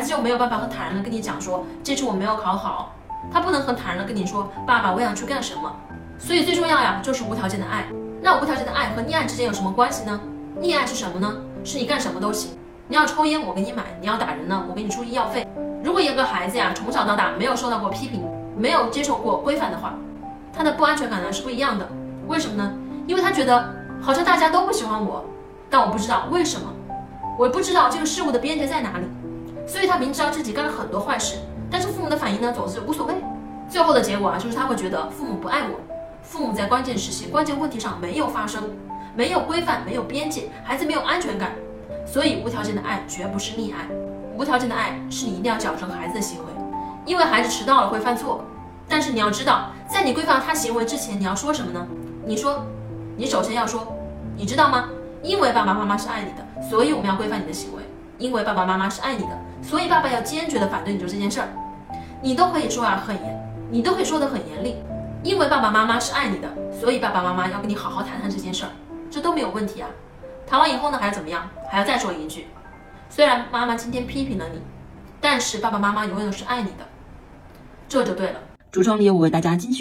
孩子就没有办法很坦然的跟你讲说，这次我没有考好，他不能很坦然的跟你说，爸爸我想去干什么。所以最重要呀，就是无条件的爱。那无条件的爱和溺爱之间有什么关系呢？溺爱是什么呢？是你干什么都行，你要抽烟我给你买，你要打人呢我给你出医药费。如果一个孩子呀从小到大没有受到过批评，没有接受过规范的话，他的不安全感呢是不一样的。为什么呢？因为他觉得好像大家都不喜欢我，但我不知道为什么，我不知道这个事物的边界在哪里，所以他明知道自己干了很多坏事，但是父母的反应呢总是无所谓。最后的结果啊就是他会觉得父母不爱我，父母在关键时期、关键问题上没有发声，没有规范，没有边界，孩子没有安全感。所以无条件的爱绝不是溺爱。无条件的爱是你一定要矫正孩子的行为，因为孩子迟到了会犯错，但是你要知道，在你规范他行为之前，你要说什么呢？你说，你首先要说，你知道吗？因为爸爸妈妈是爱你的，所以我们要规范你的行为。因为爸爸妈妈是爱你的，所以爸爸要坚决的反对你做这件事儿。你都可以说啊很严，你都可以说的很严厉。因为爸爸妈妈是爱你的，所以爸爸妈妈要跟你好好谈谈这件事儿，这都没有问题啊。谈完以后呢，还要怎么样？还要再说一句。虽然妈妈今天批评了你，但是爸爸妈妈永远都是爱你的，这就对了。橱窗里有我为大家精选。